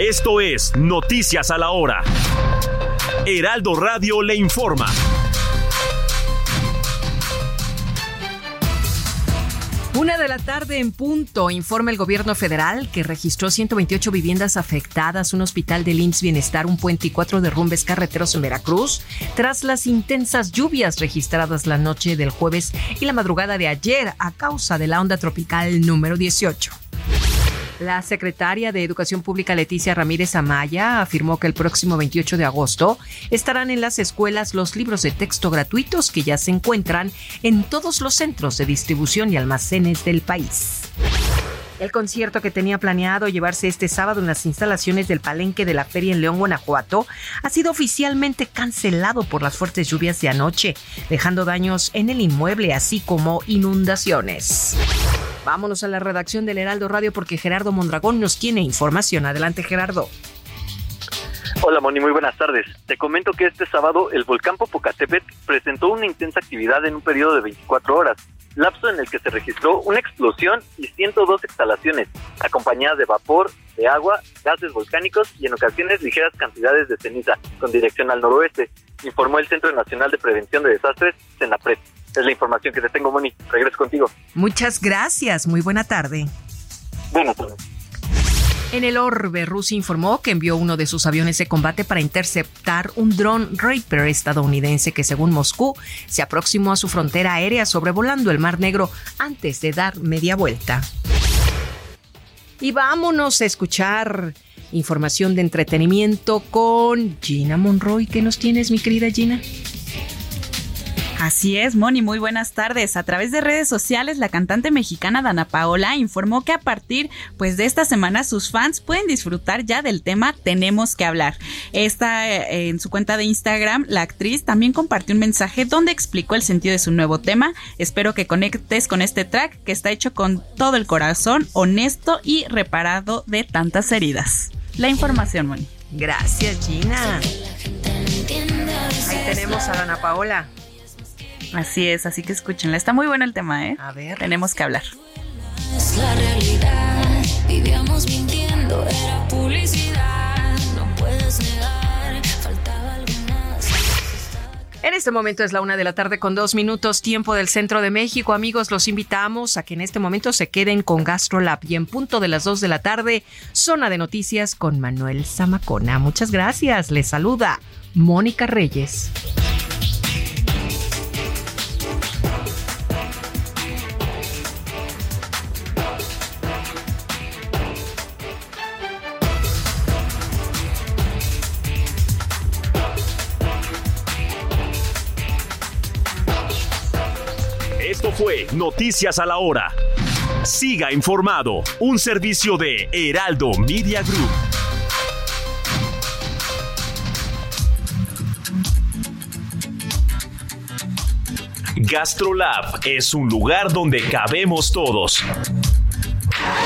Esto es Noticias a la Hora. Heraldo Radio le informa. Una de la tarde en punto, informa el gobierno federal que registró 128 viviendas afectadas, un hospital del IMSS Bienestar, un puente y cuatro derrumbes carreteros en Veracruz, tras las intensas lluvias registradas la noche del jueves y la madrugada de ayer a causa de la onda tropical número 18. La secretaria de Educación Pública Leticia Ramírez Amaya afirmó que el próximo 28 de agosto estarán en las escuelas los libros de texto gratuitos que ya se encuentran en todos los centros de distribución y almacenes del país. El concierto que tenía planeado llevarse este sábado en las instalaciones del Palenque de la Feria en León, Guanajuato, ha sido oficialmente cancelado por las fuertes lluvias de anoche, dejando daños en el inmueble, así como inundaciones. Vámonos a la redacción del Heraldo Radio porque Gerardo Mondragón nos tiene información. Adelante, Gerardo. Hola Moni, muy buenas tardes. Te comento que este sábado el volcán Popocatépetl presentó una intensa actividad en un periodo de 24 horas, lapso en el que se registró una explosión y 102 exhalaciones, acompañadas de vapor, de agua, gases volcánicos y en ocasiones ligeras cantidades de ceniza, con dirección al noroeste, informó el Centro Nacional de Prevención de Desastres, CENAPRED. Es la información que te tengo, Moni. Regreso contigo. Muchas gracias. Muy buena tarde. Buenas tardes. En el orbe, Rusia informó que envió uno de sus aviones de combate para interceptar un dron Reaper estadounidense que, según Moscú, se aproximó a su frontera aérea sobrevolando el Mar Negro antes de dar media vuelta. Y vámonos a escuchar información de entretenimiento con Gina Monroy. ¿Qué nos tienes, mi querida Gina? Así es, Moni, muy buenas tardes. A través de redes sociales, la cantante mexicana Dana Paola informó que a partir pues de esta semana sus fans pueden disfrutar ya del tema Tenemos que hablar. Esta eh, en su cuenta de Instagram, la actriz también compartió un mensaje donde explicó el sentido de su nuevo tema. Espero que conectes con este track que está hecho con todo el corazón, honesto y reparado de tantas heridas. La información, Moni. Gracias, Gina. Ahí tenemos a Dana Paola. Así es, así que escúchenla. Está muy bueno el tema, ¿eh? A ver. Tenemos que hablar. Es la realidad, vivíamos mintiendo, era publicidad, no puedes negar, faltaba algo más. En este momento es la una de la tarde con dos minutos, tiempo del centro de México. Amigos, los invitamos a que en este momento se queden con GastroLab y en punto de las dos de la tarde, zona de noticias con Manuel Zamacona. Muchas gracias. Les saluda Mónica Reyes. Noticias a la Hora. Siga informado, un servicio de Heraldo Media Group. GastroLab es un lugar donde cabemos todos.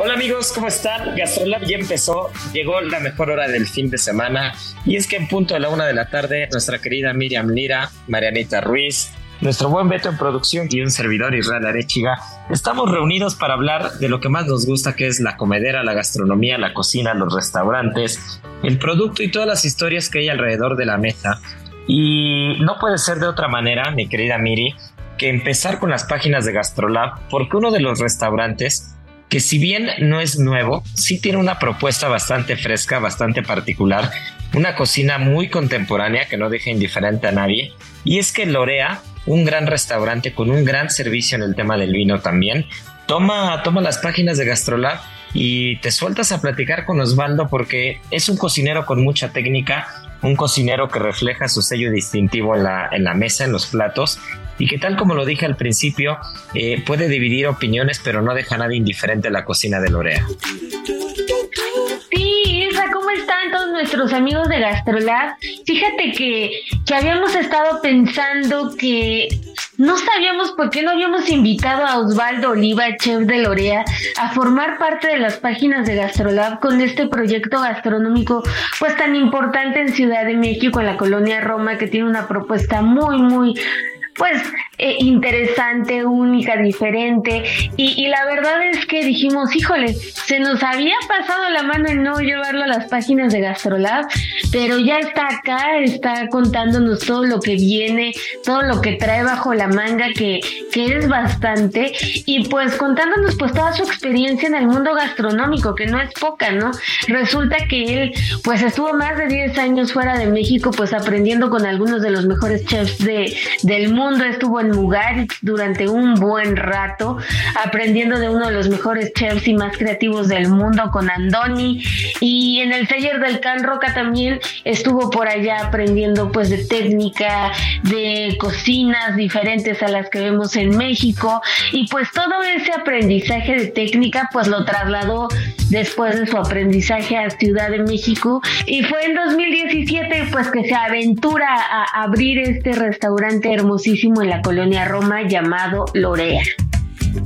Hola amigos, ¿cómo están? Gastrolab ya empezó, llegó la mejor hora del fin de semana y es que en punto de la una de la tarde nuestra querida Miriam Lira, Marianita Ruiz, nuestro buen Beto en producción y un servidor Israel Arechiga, estamos reunidos para hablar de lo que más nos gusta, que es la comedera, la gastronomía, la cocina, los restaurantes, el producto y todas las historias que hay alrededor de la mesa. Y no puede ser de otra manera, mi querida Miri, que empezar con las páginas de GastroLab, porque uno de los restaurantes que si bien no es nuevo, sí tiene una propuesta bastante fresca, bastante particular, una cocina muy contemporánea que no deja indiferente a nadie, y es que Lorea un gran restaurante con un gran servicio en el tema del vino también. Toma, toma las páginas de Gastrolab y te sueltas a platicar con Osvaldo porque es un cocinero con mucha técnica, un cocinero que refleja su sello distintivo en la, en la mesa, en los platos y que tal como lo dije al principio, eh, puede dividir opiniones pero no deja nada indiferente la cocina de Lorea. ¿cómo están todos nuestros amigos de Gastrolab? Fíjate que, que habíamos estado pensando que no sabíamos por qué no habíamos invitado a Osvaldo Oliva, chef de Lorea, a formar parte de las páginas de Gastrolab con este proyecto gastronómico pues tan importante en Ciudad de México, en la colonia Roma, que tiene una propuesta muy, muy pues eh, interesante, única, diferente. Y, y, la verdad es que dijimos, híjole, se nos había pasado la mano en no llevarlo a las páginas de Gastrolab, pero ya está acá, está contándonos todo lo que viene, todo lo que trae bajo la manga, que, que es bastante, y pues contándonos pues toda su experiencia en el mundo gastronómico, que no es poca, ¿no? Resulta que él pues estuvo más de 10 años fuera de México, pues aprendiendo con algunos de los mejores chefs de, del mundo estuvo en Mugaritz durante un buen rato, aprendiendo de uno de los mejores chefs y más creativos del mundo con Andoni. Y en el taller del Can Roca también estuvo por allá aprendiendo pues de técnica, de cocinas diferentes a las que vemos en México. Y pues todo ese aprendizaje de técnica pues lo trasladó después de su aprendizaje a Ciudad de México. Y fue en 2017 pues que se aventura a abrir este restaurante hermosísimo en la colonia Roma llamado Lorea.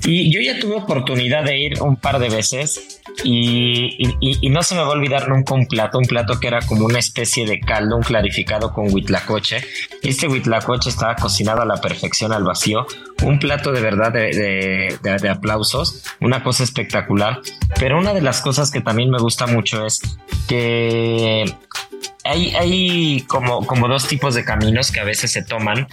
Y yo ya tuve oportunidad de ir un par de veces y, y, no se me va a olvidar nunca un plato, un plato que era como una especie de caldo, un clarificado con huitlacoche. Este huitlacoche estaba cocinado a la perfección al vacío, un plato de verdad de, aplausos, una cosa espectacular. Pero una de las cosas que también me gusta mucho es que hay, hay como, como dos tipos de caminos que a veces se toman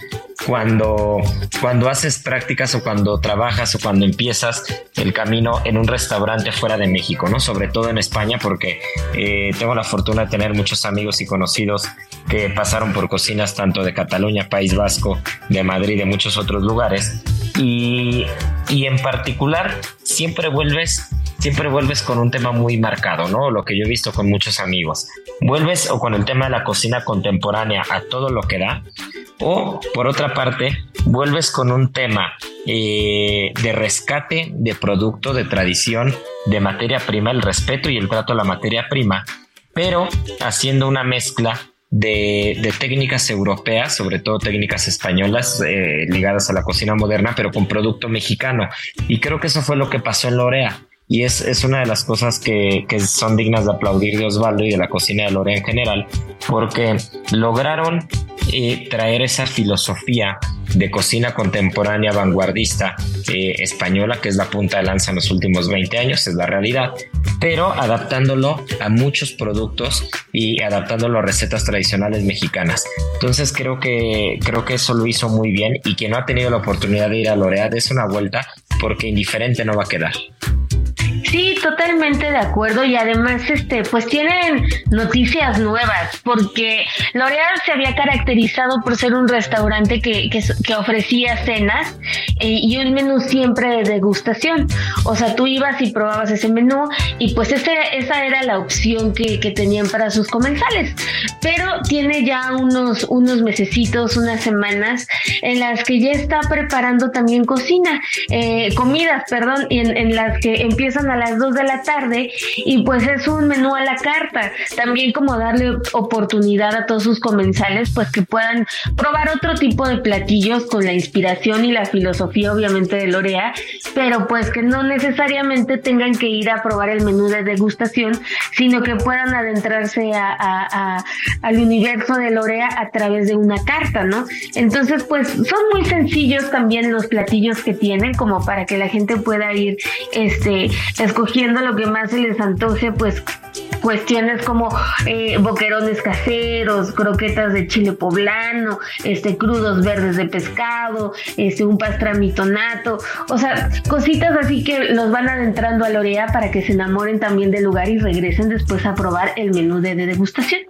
cuando, cuando haces prácticas o cuando trabajas o cuando empiezas el camino en un restaurante fuera de México, ¿no? Sobre todo en España, porque eh, tengo la fortuna de tener muchos amigos y conocidos que pasaron por cocinas tanto de Cataluña, País Vasco, de Madrid, de muchos otros lugares. Y, y en particular, siempre vuelves siempre vuelves con un tema muy marcado, ¿no? Lo que yo he visto con muchos amigos. Vuelves o con el tema de la cocina contemporánea a todo lo que da, o por otra parte, vuelves con un tema eh, de rescate de producto, de tradición, de materia prima, el respeto y el trato a la materia prima, pero haciendo una mezcla de, técnicas europeas, sobre todo técnicas españolas eh, ligadas a la cocina moderna, pero con producto mexicano. Y creo que eso fue lo que pasó en Lorea y es, es una de las cosas que, que, son dignas de aplaudir de Osvaldo y de la cocina de Lorea en general, porque lograron eh, traer esa filosofía de cocina contemporánea vanguardista eh, española, que es la punta de lanza en los últimos 20 años, es la realidad, pero adaptándolo a muchos productos y adaptándolo a recetas tradicionales mexicanas. Entonces creo que, creo que eso lo hizo muy bien y quien no ha tenido la oportunidad de ir a Lorea, es una vuelta porque indiferente no va a quedar. Sí, totalmente de acuerdo y además este pues tienen noticias nuevas porque L'Oreal se había caracterizado por ser un restaurante que, que, ofrecía cenas eh, y un menú siempre de degustación. O sea, tú ibas y probabas ese menú y pues ese, esa era la opción que, que tenían para sus comensales. Pero tiene ya unos, unos mesecitos, unas semanas en las que ya está preparando también cocina, eh, comidas, perdón, y en, en las que empiezan a las 2 de la tarde y pues es un menú a la carta. También como darle oportunidad a todos sus comensales pues que puedan probar otro tipo de platillos con la inspiración y la filosofía obviamente de Lorea, pero pues que no necesariamente tengan que ir a probar el menú de degustación, sino que puedan adentrarse a, al universo de Lorea a través de una carta, ¿no? Entonces pues son muy sencillos también los platillos que tienen como para que la gente pueda ir este escogiendo lo que más se les antoje pues cuestiones como eh, boquerones caseros, croquetas de chile poblano, este crudos verdes de pescado, este un pastramitonato, o sea, cositas así que los van adentrando a Lorea para que se enamoren también del lugar y regresen después a probar el menú de, degustación.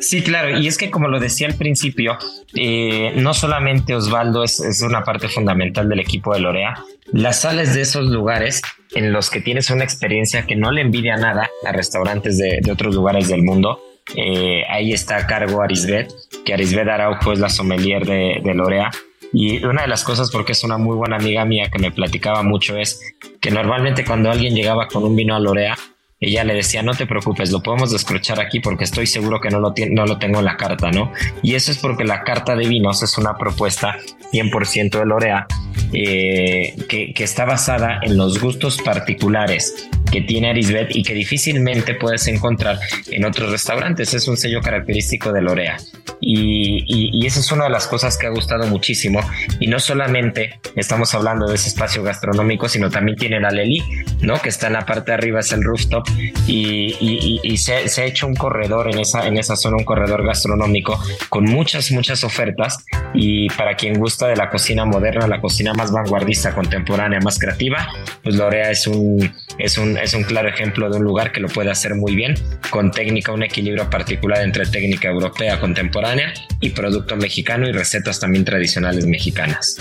Sí, claro, y es que como lo decía al principio, eh, no solamente Osvaldo es, una parte fundamental del equipo de Lorea, las sales de esos lugares en los que tienes una experiencia que no le envidia nada a restaurantes de, otros lugares del mundo. Eh, ahí está a cargo Arisbet, que Arisbet Araujo es la sommelier de, Lorea. Y una de las cosas, porque es una muy buena amiga mía que me platicaba mucho, es que normalmente cuando alguien llegaba con un vino a Lorea, ella le decía, no te preocupes, lo podemos descrochar aquí porque estoy seguro que no lo, no lo tengo en la carta, ¿no? Y eso es porque la carta de vinos es una propuesta 100% de Lorea eh, que, que, está basada en los gustos particulares que tiene Arisbet y que difícilmente puedes encontrar en otros restaurantes. Es un sello característico de Lorea. Y, y, esa es una de las cosas que ha gustado muchísimo. Y no solamente estamos hablando de ese espacio gastronómico, sino también tiene la Leli, ¿no? Que está en la parte de arriba, es el rooftop. Y, y se, se, ha hecho un corredor en esa, en esa zona, un corredor gastronómico con muchas, muchas ofertas. Y para quien gusta de la cocina moderna, la cocina más vanguardista, contemporánea, más creativa, pues Lorea es un, es un, es un claro ejemplo de un lugar que lo puede hacer muy bien, con técnica, un equilibrio particular entre técnica europea contemporánea y producto mexicano y recetas también tradicionales mexicanas.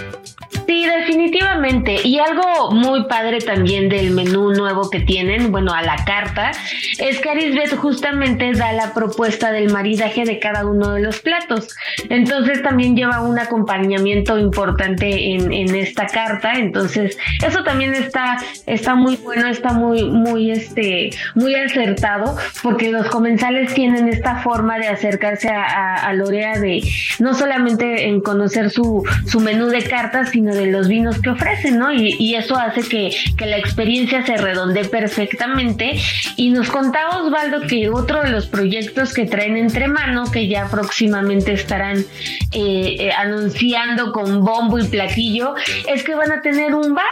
Sí, definitivamente. Y algo muy padre también del menú nuevo que tienen, bueno, a la carta, es que Arisbet justamente da la propuesta del maridaje de cada uno de los platos. Entonces también lleva un acompañamiento importante en, en esta carta. Entonces, eso también está, está muy bueno, está muy, muy, este, muy acertado, porque los comensales tienen esta forma de acercarse a, a, Lorea de no solamente en conocer su, su menú de cartas, sino de los vinos que ofrecen, ¿no? Y, eso hace que, que, la experiencia se redonde perfectamente. Y nos contaba Osvaldo que otro de los proyectos que traen entre mano, que ya próximamente estarán eh, eh, anunciando con bombo y platillo, es que van a tener un bar.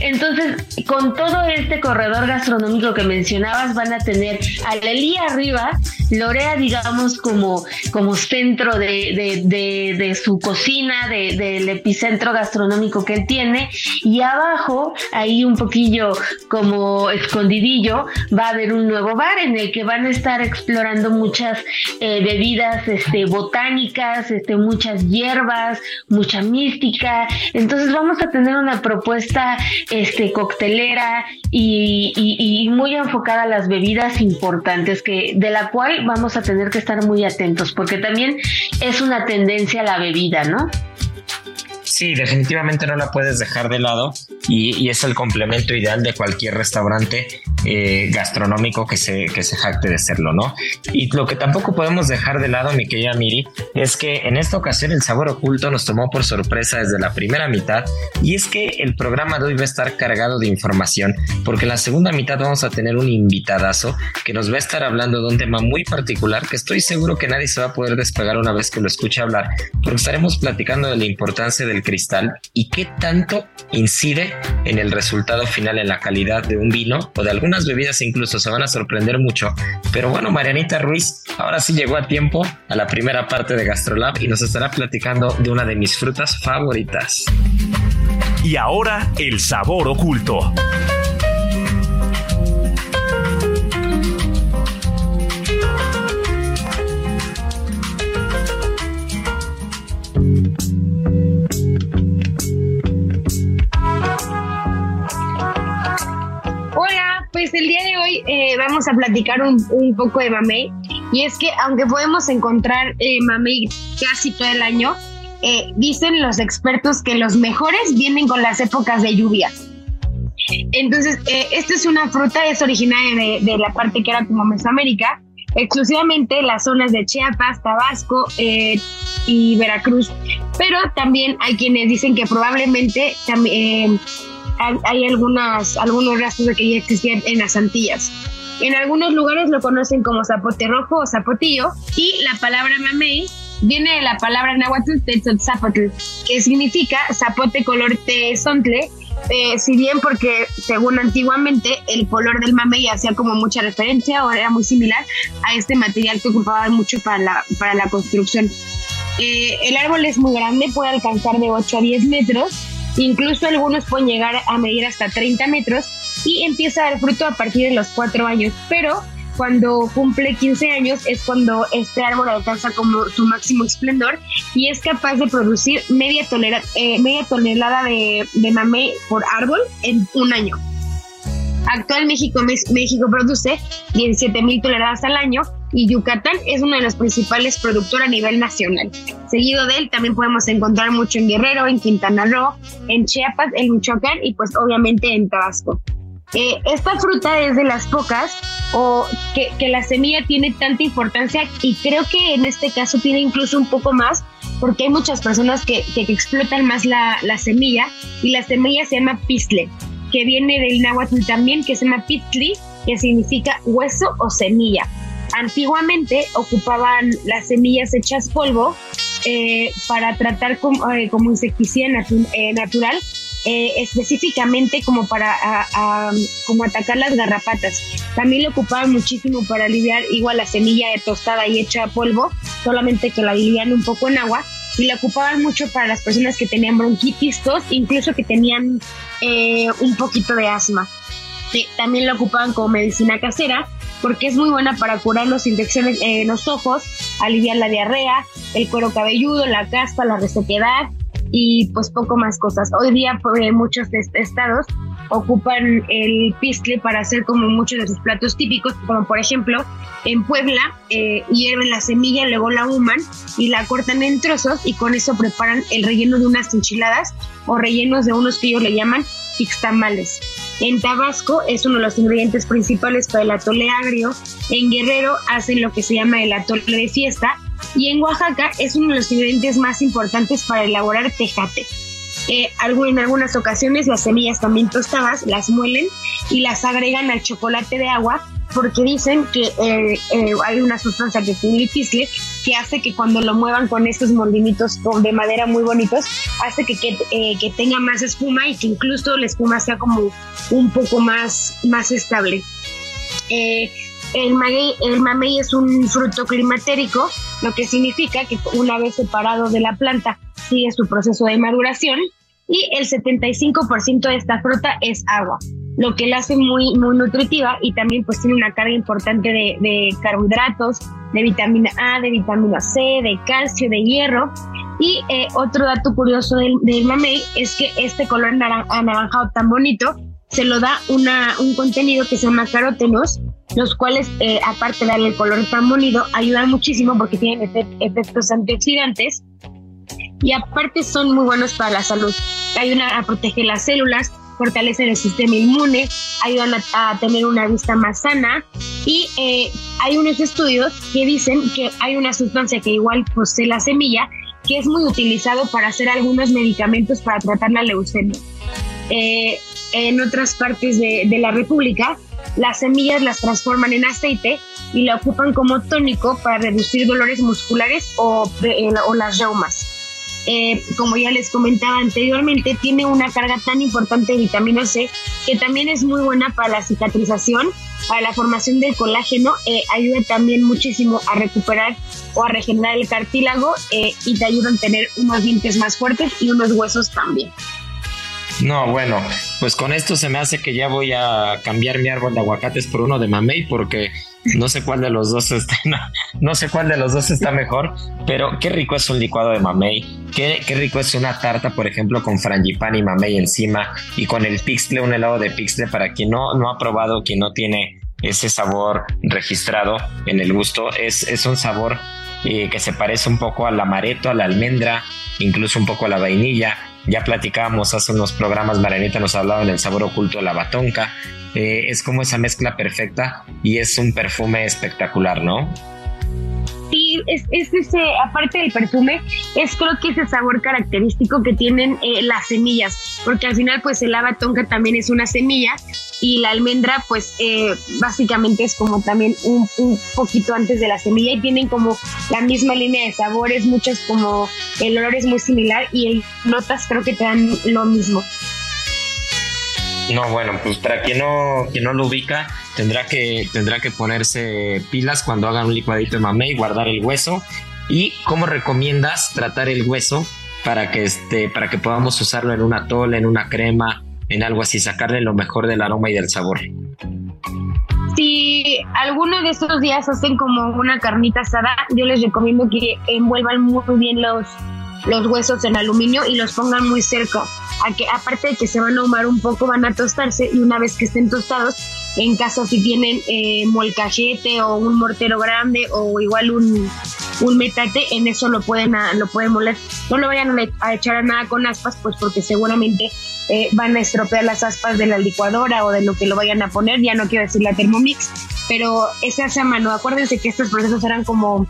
Entonces, con todo este corredor gastronómico que mencionabas, van a tener a Lelí arriba, Lorea, digamos, como, como centro de, de, de, su cocina, del epicentro gastronómico que él tiene, y abajo, ahí un poquillo como escondidillo, va a haber un nuevo bar en el que van a estar explorando muchas eh, bebidas este, botánicas, este, muchas hierbas, mucha mística. Entonces vamos a tener una propuesta este, coctelera y, y, muy enfocada a las bebidas importantes, que, de la cual vamos a tener que estar muy atentos, porque también es una tendencia a la bebida, ¿no? Sí, definitivamente no la puedes dejar de lado y, es el complemento ideal de cualquier restaurante eh, gastronómico que se, que se jacte de serlo, ¿no? Y lo que tampoco podemos dejar de lado, mi querida Miri, es que en esta ocasión el sabor oculto nos tomó por sorpresa desde la primera mitad y es que el programa de hoy va a estar cargado de información porque en la segunda mitad vamos a tener un invitadazo que nos va a estar hablando de un tema muy particular que estoy seguro que nadie se va a poder despegar una vez que lo escuche hablar porque estaremos platicando de la importancia del cristal y qué tanto incide en el resultado final en la calidad de un vino o de algunas bebidas incluso se van a sorprender mucho. Pero bueno, Marianita Ruiz ahora sí llegó a tiempo a la primera parte de GastroLab y nos estará platicando de una de mis frutas favoritas. Y ahora el sabor oculto. Pues el día de hoy eh, vamos a platicar un, poco de mamey. Y es que aunque podemos encontrar eh, mamey casi todo el año, eh, dicen los expertos que los mejores vienen con las épocas de lluvia. Entonces, eh, esta es una fruta, es originaria de, la parte que era como Mesoamérica, exclusivamente las zonas de Chiapas, Tabasco eh, y Veracruz. Pero también hay quienes dicen que probablemente también hay, algunas, algunos rastros de que ya existían en las Antillas. En algunos lugares lo conocen como zapote rojo o zapotillo y la palabra mamey viene de la palabra náhuatl que significa zapote color tezontle, eh, si bien porque según antiguamente el color del mamey hacía como mucha referencia o era muy similar a este material que ocupaban mucho para la, para la construcción. Eh, el árbol es muy grande, puede alcanzar de 8 a 10 metros, incluso algunos pueden llegar a medir hasta 30 metros y empieza a dar fruto a partir de los 4 años, pero cuando cumple 15 años es cuando este árbol alcanza como su máximo esplendor y es capaz de producir media, eh, media tonelada de, de por árbol en un año. Actual México, produce 17 mil toneladas al año y Yucatán es uno de los principales productores a nivel nacional. Seguido de él también podemos encontrar mucho en Guerrero, en Quintana Roo, en Chiapas, en Michoacán y pues obviamente en Tabasco. Eh, esta fruta es de las pocas o que, la semilla tiene tanta importancia y creo que en este caso tiene incluso un poco más porque hay muchas personas que, explotan más la, semilla y la semilla se llama pistle, que viene del náhuatl también, que se llama pitli, que significa hueso o semilla. Antiguamente ocupaban las semillas hechas polvo eh, para tratar como, eh, como insecticida natural eh, específicamente como para como atacar las garrapatas. También lo ocupaban muchísimo para aliviar igual la semilla tostada y hecha polvo, solamente que la diluían un poco en agua. Y la ocupaban mucho para las personas que tenían bronquitis, tos, incluso que tenían eh, un poquito de asma. también lo ocupaban como medicina casera porque es muy buena para curar las infecciones en los ojos, aliviar la diarrea, el cuero cabelludo, la caspa, la resequedad, y pues poco más cosas. Hoy día pues, muchos estados ocupan el pistle para hacer como muchos de sus platos típicos, como por ejemplo en Puebla eh, hierven la semilla, luego la human y la cortan en trozos y con eso preparan el relleno de unas enchiladas o rellenos de unos que ellos le llaman ixtamales. En Tabasco es uno de los ingredientes principales para el atole agrio. En Guerrero hacen lo que se llama el atole de fiesta y en Oaxaca es uno de los ingredientes más importantes para elaborar tejate. Eh, en algunas ocasiones las semillas también tostadas las muelen y las agregan al chocolate de agua porque dicen que eh, eh, hay una sustancia que tiene el que hace que cuando lo muevan con estos moldinitos de madera muy bonitos, hace que, que, tenga más espuma y que incluso la espuma sea como un poco más, más estable. El mamey, el mamey es un fruto climatérico, lo que significa que una vez separado de la planta sigue su proceso de maduración y el 75% de esta fruta es agua, lo que la hace muy, muy nutritiva y también pues tiene una carga importante de, carbohidratos, de vitamina A, de vitamina C, de calcio, de hierro. Y eh, otro dato curioso del, del mamey es que este color anaranjado tan bonito se lo da una, un contenido que se llama carótenos, los cuales, eh, aparte de darle el color tan bonito, ayudan muchísimo porque tienen efectos antioxidantes y aparte son muy buenos para la salud. Ayudan a proteger las células, fortalecen el sistema inmune, ayudan a, tener una vista más sana y eh, hay unos estudios que dicen que hay una sustancia que igual posee la semilla que es muy utilizado para hacer algunos medicamentos para tratar la leucemia. Eh, en otras partes de, la República, las semillas las transforman en aceite y la ocupan como tónico para reducir dolores musculares o, eh, o las reumas. Eh, como ya les comentaba anteriormente, tiene una carga tan importante de vitamina C que también es muy buena para la cicatrización, para la formación del colágeno, eh, ayuda también muchísimo a recuperar o a regenerar el cartílago y te ayuda a tener unos dientes más fuertes y unos huesos también. No, bueno, pues con esto se me hace que ya voy a cambiar mi árbol de aguacates por uno de mamey porque no sé cuál de los dos está, no, sé cuál de los dos está mejor, pero qué rico es un licuado de mamey, qué, qué rico es una tarta, por ejemplo, con frangipán y mamey encima y con el pixle, un helado de pixle para quien no, no ha probado, quien no tiene ese sabor registrado en el gusto, es, es un sabor eh, que se parece un poco al amaretto, a la almendra, incluso un poco a la vainilla. Ya platicábamos hace unos programas, Marianita nos hablaba del sabor oculto de la batonca. Eh, es como esa mezcla perfecta y es un perfume espectacular, ¿no? Sí, es, ese, aparte del perfume, es creo que ese sabor característico que tienen eh, las semillas, porque al final pues el tonka también es una semilla y la almendra pues eh, básicamente es como también un, un, poquito antes de la semilla y tienen como la misma línea de sabores, muchos como el olor es muy similar y el notas creo que te dan lo mismo. No, bueno, pues para quien no, quien no lo ubica, tendrá que, tendrá que ponerse pilas cuando hagan un licuadito de mamey, guardar el hueso. ¿Y cómo recomiendas tratar el hueso para que, este, para que podamos usarlo en una tole, en una crema, en algo así, sacarle lo mejor del aroma y del sabor? Si alguno de estos días hacen como una carnita asada, yo les recomiendo que envuelvan muy bien los, los huesos en aluminio y los pongan muy cerca a que aparte de que se van a ahumar un poco, van a tostarse y una vez que estén tostados, en caso si tienen eh, molcajete o un mortero grande o igual un, un metate, en eso lo pueden, lo pueden moler. No lo vayan a echar a nada con aspas, pues porque seguramente eh, van a estropear las aspas de la licuadora o de lo que lo vayan a poner, ya no quiero decir la Thermomix, pero ese hace a mano. Acuérdense que estos procesos eran como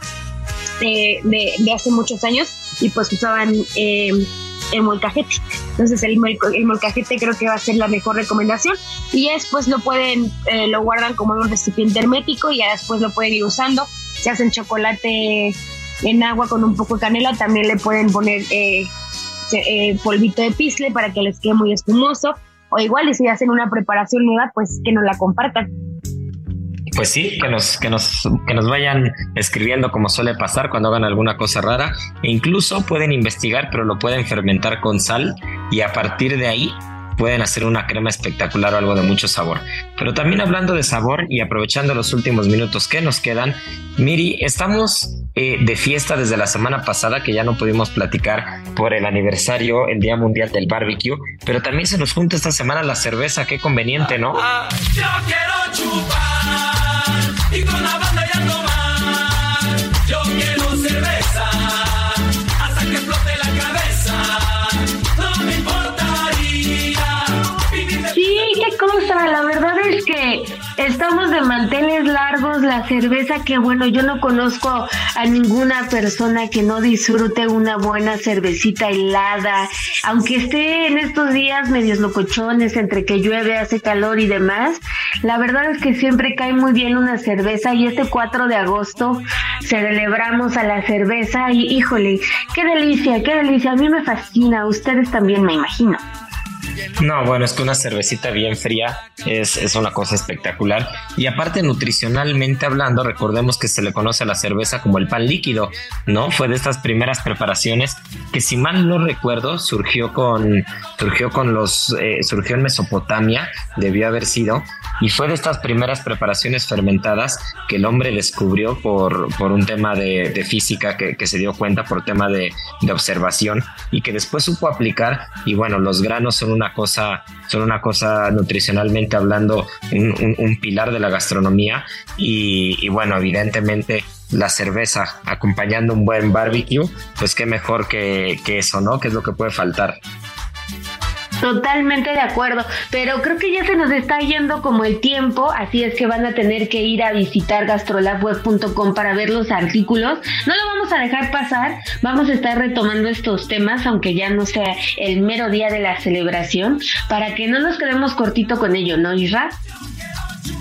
eh, de, hace muchos años y pues usaban el molcajete. Entonces el, el, molcajete creo que va a ser la mejor recomendación y después lo pueden, eh, lo guardan como un recipiente hermético y ya después lo pueden ir usando. Si hacen chocolate en agua con un poco de canela, también le pueden poner eh, eh, polvito de pisle para que les quede muy espumoso. O igual, y si hacen una preparación nueva, pues que nos la compartan pues sí, que nos, que nos, que nos vayan escribiendo como suele pasar cuando hagan alguna cosa rara. E incluso pueden investigar, pero lo pueden fermentar con sal y a partir de ahí pueden hacer una crema espectacular o algo de mucho sabor. Pero también hablando de sabor y aprovechando los últimos minutos que nos quedan, Miri, estamos eh, de fiesta desde la semana pasada que ya no pudimos platicar por el aniversario, el Día Mundial del Barbecue, pero también se nos junta esta semana la cerveza, qué conveniente, ¿no? yo quiero chupar y con la banda Estamos de manteles largos, la cerveza que bueno, yo no conozco a ninguna persona que no disfrute una buena cervecita helada, aunque esté en estos días medios locochones entre que llueve, hace calor y demás. La verdad es que siempre cae muy bien una cerveza y este 4 de agosto celebramos a la cerveza y híjole, qué delicia, qué delicia, a mí me fascina, ustedes también me imagino. No, bueno, es que una cervecita bien fría es, es, una cosa espectacular. Y aparte, nutricionalmente hablando, recordemos que se le conoce a la cerveza como el pan líquido, ¿no? Fue de estas primeras preparaciones que, si mal no recuerdo, surgió con, surgió con los, eh, surgió en Mesopotamia, debió haber sido, y fue de estas primeras preparaciones fermentadas que el hombre descubrió por, por un tema de, de física que, que, se dio cuenta, por tema de, de observación, y que después supo aplicar. Y bueno, los granos son una cosa, son una cosa nutricionalmente hablando, un, pilar de la gastronomía. Y, bueno, evidentemente la cerveza acompañando un buen barbecue, pues qué mejor que, que eso, ¿no? Que es lo que puede faltar. Totalmente de acuerdo, pero creo que ya se nos está yendo como el tiempo, así es que van a tener que ir a visitar gastrolabweb.com para ver los artículos. No lo vamos a dejar pasar, vamos a estar retomando estos temas, aunque ya no sea el mero día de la celebración, para que no nos quedemos cortito con ello, ¿no, Isra?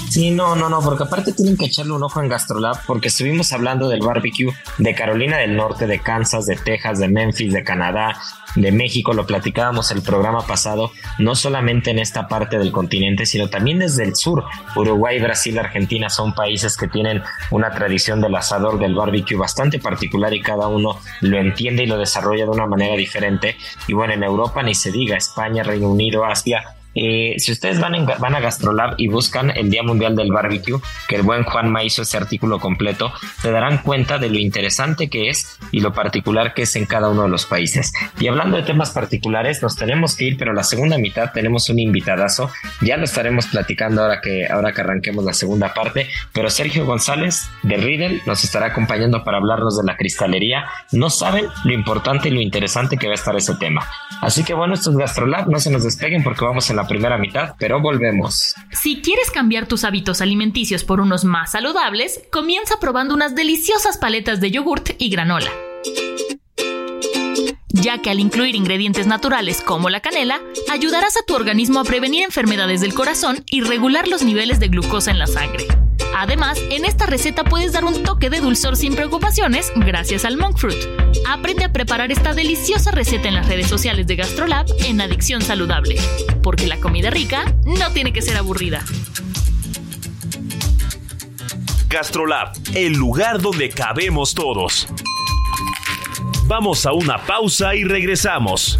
Sí, no, no, no, porque aparte tienen que echarle un ojo en Gastrolab porque estuvimos hablando del barbecue de Carolina del Norte, de Kansas, de Texas, de Memphis, de Canadá, de México, lo platicábamos el programa pasado, no solamente en esta parte del continente, sino también desde el sur. Uruguay, Brasil, Argentina son países que tienen una tradición del asador, del barbecue bastante particular y cada uno lo entiende y lo desarrolla de una manera diferente. Y bueno, en Europa ni se diga, España, Reino Unido, Asia, eh, si ustedes van, en, van a Gastrolab y buscan el Día Mundial del Barbecue, que el buen Juanma hizo ese artículo completo, se darán cuenta de lo interesante que es y lo particular que es en cada uno de los países. Y hablando de temas particulares, nos tenemos que ir, pero la segunda mitad tenemos un invitadazo. Ya lo estaremos platicando ahora que, ahora que arranquemos la segunda parte, pero Sergio González de Riddle nos estará acompañando para hablarnos de la cristalería. No saben lo importante y lo interesante que va a estar ese tema. Así que bueno, esto es Gastrolab, no se nos despeguen porque vamos en la primera mitad, pero volvemos. Si quieres cambiar tus hábitos alimenticios por unos más saludables, comienza probando unas deliciosas paletas de yogurt y granola. Ya que al incluir ingredientes naturales como la canela, ayudarás a tu organismo a prevenir enfermedades del corazón y regular los niveles de glucosa en la sangre. Además, en esta receta puedes dar un toque de dulzor sin preocupaciones gracias al monk fruit. Aprende a preparar esta deliciosa receta en las redes sociales de GastroLab en Adicción Saludable, porque la comida rica no tiene que ser aburrida. GastroLab, el lugar donde cabemos todos. Vamos a una pausa y regresamos.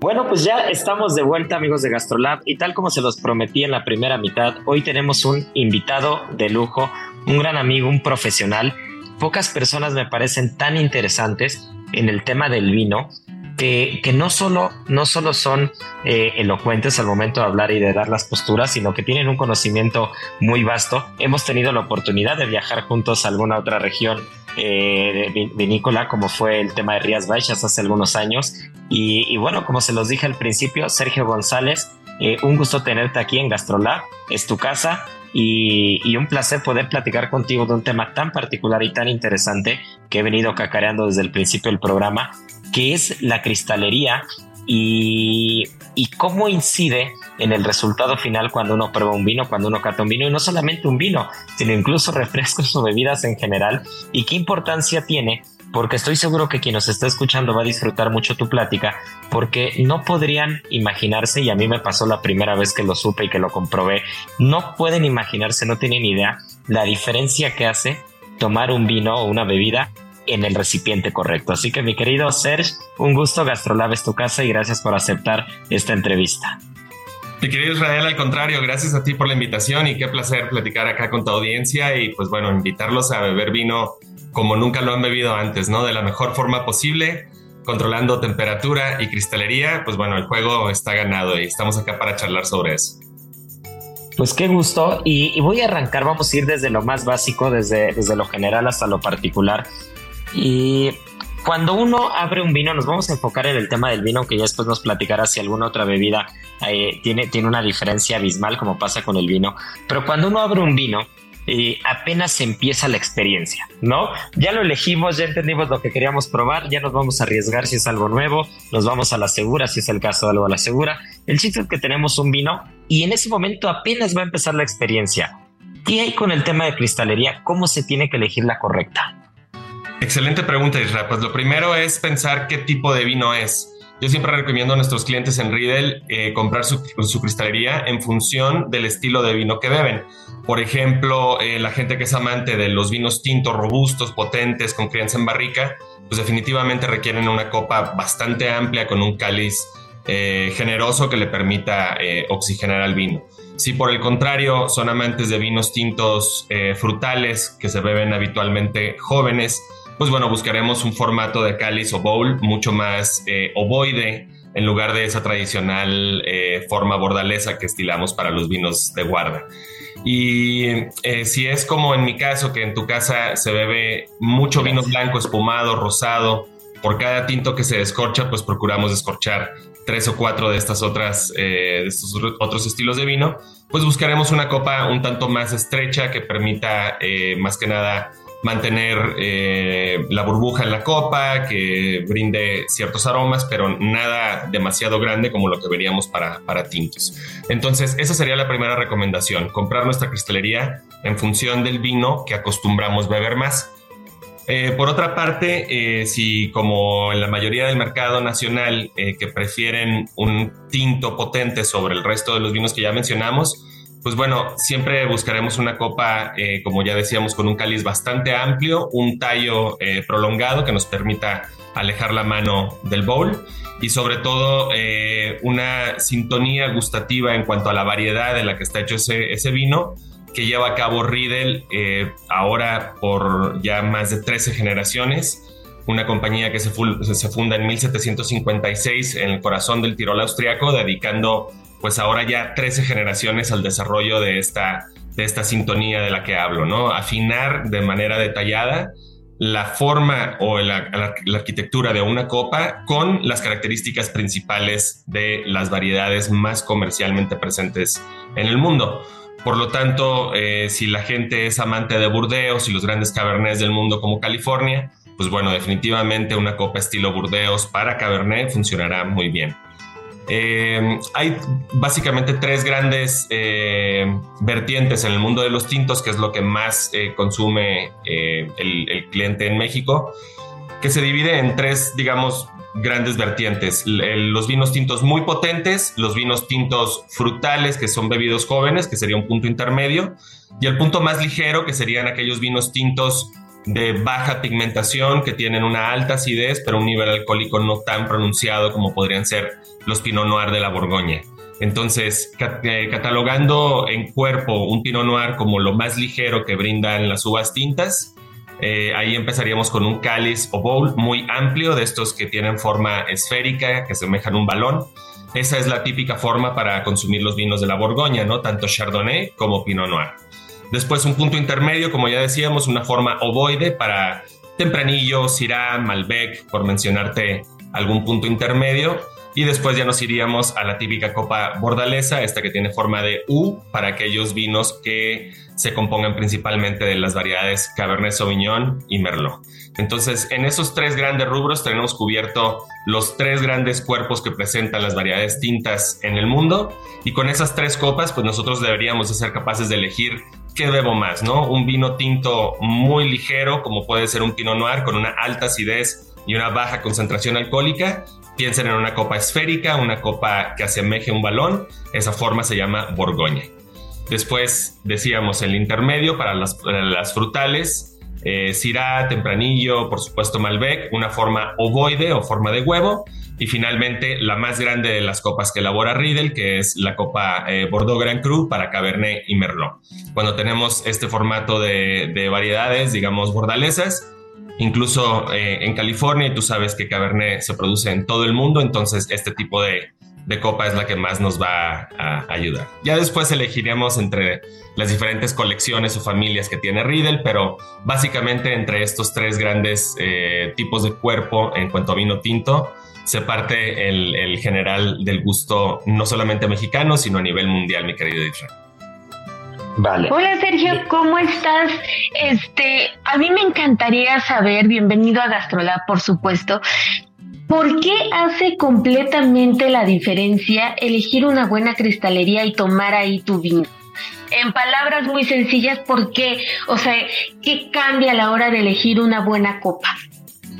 Bueno, pues ya estamos de vuelta amigos de Gastrolab y tal como se los prometí en la primera mitad, hoy tenemos un invitado de lujo, un gran amigo, un profesional. Pocas personas me parecen tan interesantes en el tema del vino que, que no, solo, no solo son eh, elocuentes al momento de hablar y de dar las posturas, sino que tienen un conocimiento muy vasto. Hemos tenido la oportunidad de viajar juntos a alguna otra región eh, vinícola, como fue el tema de Rías Baixas hace algunos años. Y, bueno, como se los dije al principio, Sergio González, eh, un gusto tenerte aquí en Gastrolab, es tu casa. Y, y, un placer poder platicar contigo de un tema tan particular y tan interesante que he venido cacareando desde el principio del programa, que es la cristalería y, cómo incide en el resultado final cuando uno prueba un vino, cuando uno cata un vino, y no solamente un vino, sino incluso refrescos o bebidas en general, y qué importancia tiene porque estoy seguro que quien nos está escuchando va a disfrutar mucho tu plática, porque no podrían imaginarse, y a mí me pasó la primera vez que lo supe y que lo comprobé, no pueden imaginarse, no tienen idea la diferencia que hace tomar un vino o una bebida en el recipiente correcto. Así que mi querido Serge, un gusto, Gastrolab es tu casa y gracias por aceptar esta entrevista. Mi querido Israel, al contrario, gracias a ti por la invitación y qué placer platicar acá con tu audiencia y pues bueno, invitarlos a beber vino como nunca lo han bebido antes, ¿no? De la mejor forma posible, controlando temperatura y cristalería, pues bueno, el juego está ganado y estamos acá para charlar sobre eso. Pues qué gusto y, y voy a arrancar, vamos a ir desde lo más básico, desde, desde lo general hasta lo particular. Y cuando uno abre un vino, nos vamos a enfocar en el tema del vino, que ya después nos platicará si alguna otra bebida eh, tiene, tiene una diferencia abismal, como pasa con el vino. Pero cuando uno abre un vino, eh, apenas empieza la experiencia, ¿no? Ya lo elegimos, ya entendimos lo que queríamos probar, ya nos vamos a arriesgar si es algo nuevo, nos vamos a la segura si es el caso de algo a la segura. El chiste es que tenemos un vino y en ese momento apenas va a empezar la experiencia. ¿Qué hay con el tema de cristalería? ¿Cómo se tiene que elegir la correcta? Excelente pregunta, Israel. Pues lo primero es pensar qué tipo de vino es. Yo siempre recomiendo a nuestros clientes en Riedel eh, comprar su, su, cristalería en función del estilo de vino que beben. Por ejemplo, eh, la gente que es amante de los vinos tintos, robustos, potentes, con crianza en barrica, pues definitivamente requieren una copa bastante amplia con un cáliz eh, generoso que le permita eh, oxigenar al vino. Si por el contrario son amantes de vinos tintos frutales que se beben habitualmente jóvenes, pues bueno, buscaremos un formato de cáliz o bowl mucho más eh, ovoide en lugar de esa tradicional eh, forma bordalesa que estilamos para los vinos de guarda. Y eh, si es como en mi caso, que en tu casa se bebe mucho vino blanco, espumado, rosado, por cada tinto que se descorcha, pues procuramos descorchar tres o cuatro de estas otras, eh, de estos otros estilos de vino, pues buscaremos una copa un tanto más estrecha que permita más que nada mantener eh, la burbuja en la copa, que brinde ciertos aromas, pero nada demasiado grande como lo que veríamos para, para tintos. Entonces, esa sería la primera recomendación, comprar nuestra cristalería en función del vino que acostumbramos beber más. Eh, por otra parte, eh, si como en la mayoría del mercado nacional que prefieren un tinto potente sobre el resto de los vinos que ya mencionamos, pues bueno, siempre buscaremos una copa, eh, como ya decíamos, con un cáliz bastante amplio, un tallo eh, prolongado que nos permita alejar la mano del bowl y sobre todo eh, una sintonía gustativa en cuanto a la variedad de la que está hecho ese, vino que lleva a cabo Riedel ahora por ya más de 13 generaciones, una compañía que se, se funda en 1756 en el corazón del Tirol austriaco, dedicando pues ahora ya 13 generaciones al desarrollo de esta, de esta sintonía de la que hablo, ¿no? Afinar de manera detallada la forma o la, arquitectura de una copa con las características principales de las variedades más comercialmente presentes en el mundo. Por lo tanto, eh, si la gente es amante de Burdeos y los grandes cabernets del mundo como California, pues bueno, definitivamente una copa estilo Burdeos para Cabernet funcionará muy bien. Eh, hay básicamente tres grandes eh, vertientes en el mundo de los tintos, que es lo que más eh, consume el, cliente en México, que se divide en tres, digamos, grandes vertientes. los vinos tintos muy potentes, los vinos tintos frutales, que son bebidos jóvenes, que sería un punto intermedio, y el punto más ligero, que serían aquellos vinos tintos de baja pigmentación que tienen una alta acidez, pero un nivel alcohólico no tan pronunciado como podrían ser los Pinot Noir de la Borgoña. Entonces, eh, catalogando en cuerpo un Pinot Noir como lo más ligero que brindan las uvas tintas, eh, ahí empezaríamos con un cáliz o bowl muy amplio, de estos que tienen forma esférica, que semejan un balón. Esa es la típica forma para consumir los vinos de la Borgoña, ¿no? Tanto Chardonnay como Pinot Noir. Después un punto intermedio, como ya decíamos, una forma ovoide para Tempranillo, Syrah, Malbec, por mencionarte algún punto intermedio. Y después ya nos iríamos a la típica copa bordalesa, esta que tiene forma de U, para aquellos vinos que se compongan principalmente de las variedades Cabernet Sauvignon y Merlot. Entonces, en esos tres grandes rubros tenemos cubierto los tres grandes cuerpos que presentan las variedades tintas en el mundo y con esas tres copas, pues nosotros deberíamos de ser capaces de elegir qué bebo más, ¿no? Un vino tinto muy ligero, como puede ser un Pinot Noir con una alta acidez y una baja concentración alcohólica. Piensen en una copa esférica, una copa que asemeje un balón. Esa forma se llama Borgoña. Después decíamos el intermedio para las, frutales, eh, Tempranillo, por supuesto Malbec, una forma ovoide o forma de huevo y finalmente, la más grande de las copas que elabora Riedel, que es la copa eh, Bordeaux Grand Cru para Cabernet y Merlot. Cuando tenemos este formato de, variedades, digamos, bordalesas, incluso eh, en California, y tú sabes que Cabernet se produce en todo el mundo, entonces este tipo de, copa es la que más nos va a ayudar. Ya después elegiríamos entre las diferentes colecciones o familias que tiene Riedel, pero básicamente entre estos tres grandes eh, tipos de cuerpo en cuanto a vino tinto, se parte el, general del gusto no solamente mexicano, sino a nivel mundial, mi querido Israel. Vale. Hola Sergio, ¿cómo estás? Este, a mí me encantaría saber, bienvenido a Gastrolab, por supuesto, ¿por qué hace completamente la diferencia elegir una buena cristalería y tomar ahí tu vino? En palabras muy sencillas, ¿por qué? O sea, ¿qué cambia a la hora de elegir una buena copa?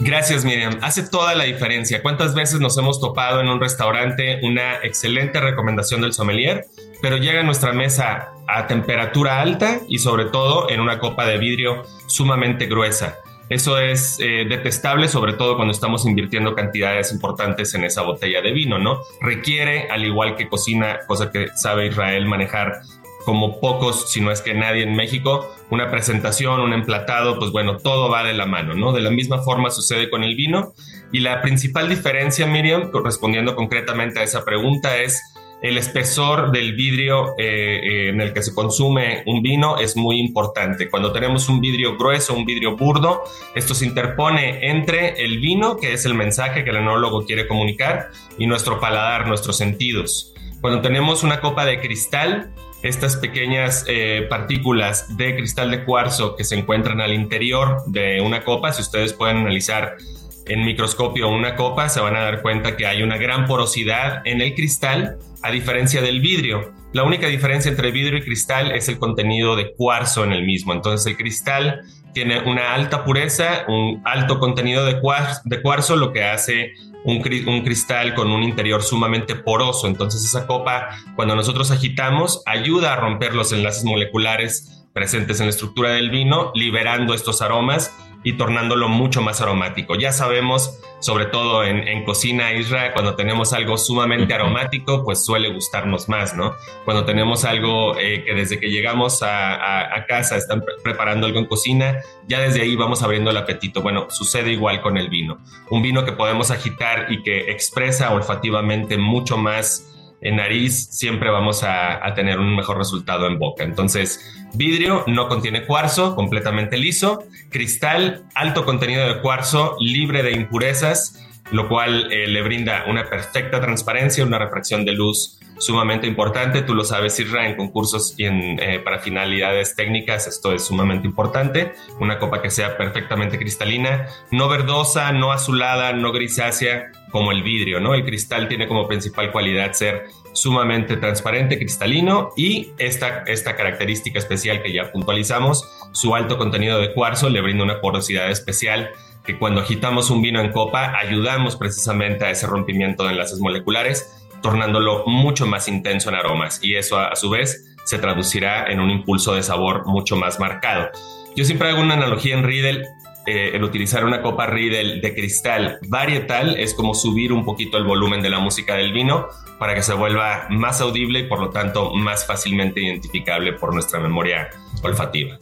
Gracias, Miriam. Hace toda la diferencia. ¿Cuántas veces nos hemos topado en un restaurante una excelente recomendación del sommelier, pero llega a nuestra mesa a temperatura alta y sobre todo en una copa de vidrio sumamente gruesa? Eso es eh, detestable, sobre todo cuando estamos invirtiendo cantidades importantes en esa botella de vino, ¿no? Requiere, al igual que cocina, cosa que sabe Israel manejar como pocos, si no es que nadie en México, una presentación, un emplatado, pues bueno, todo va de la mano, ¿no? De la misma forma sucede con el vino. Y la principal diferencia, Miriam, respondiendo concretamente a esa pregunta, es el espesor del vidrio eh, eh, en el que se consume un vino es muy importante. Cuando tenemos un vidrio grueso, un vidrio burdo, esto se interpone entre el vino, que es el mensaje que el enólogo quiere comunicar, y nuestro paladar, nuestros sentidos. Cuando tenemos una copa de cristal, estas pequeñas eh, partículas de cristal de cuarzo que se encuentran al interior de una copa, si ustedes pueden analizar en microscopio una copa, se van a dar cuenta que hay una gran porosidad en el cristal, a diferencia del vidrio. La única diferencia entre vidrio y cristal es el contenido de cuarzo en el mismo. Entonces el cristal tiene una alta pureza, un alto contenido de de cuarzo lo que hace un, cristal con un interior sumamente poroso. Entonces esa copa, cuando nosotros agitamos, ayuda a romper los enlaces moleculares presentes en la estructura del vino, liberando estos aromas y tornándolo mucho más aromático. Ya sabemos, sobre todo en, cocina Israel, cuando tenemos algo sumamente aromático, pues suele gustarnos más, ¿no? Cuando tenemos algo eh, que desde que llegamos a, a, casa están preparando algo en cocina, ya desde ahí vamos abriendo el apetito. Bueno, sucede igual con el vino. Un vino que podemos agitar y que expresa olfativamente mucho más en nariz, siempre vamos a, tener un mejor resultado en boca. Entonces, Vidrio no contiene cuarzo, completamente liso. Cristal, alto contenido de cuarzo, libre de impurezas, lo cual eh, le brinda una perfecta transparencia, una refracción de luz sumamente importante. Tú lo sabes, Isra, en concursos y en, eh, para finalidades técnicas esto es sumamente importante. Una copa que sea perfectamente cristalina, no verdosa, no azulada, no grisácea como el vidrio, ¿no? El cristal tiene como principal cualidad ser sumamente transparente, cristalino y esta, esta característica especial que ya puntualizamos, su alto contenido de cuarzo le brinda una porosidad especial que cuando agitamos un vino en copa ayudamos precisamente a ese rompimiento de enlaces moleculares, tornándolo mucho más intenso en aromas y eso a, su vez se traducirá en un impulso de sabor mucho más marcado. Yo siempre hago una analogía en Riedel eh, el utilizar una copa Riedel de cristal varietal es como subir un poquito el volumen de la música del vino para que se vuelva más audible y por lo tanto más fácilmente identificable por nuestra memoria olfativa.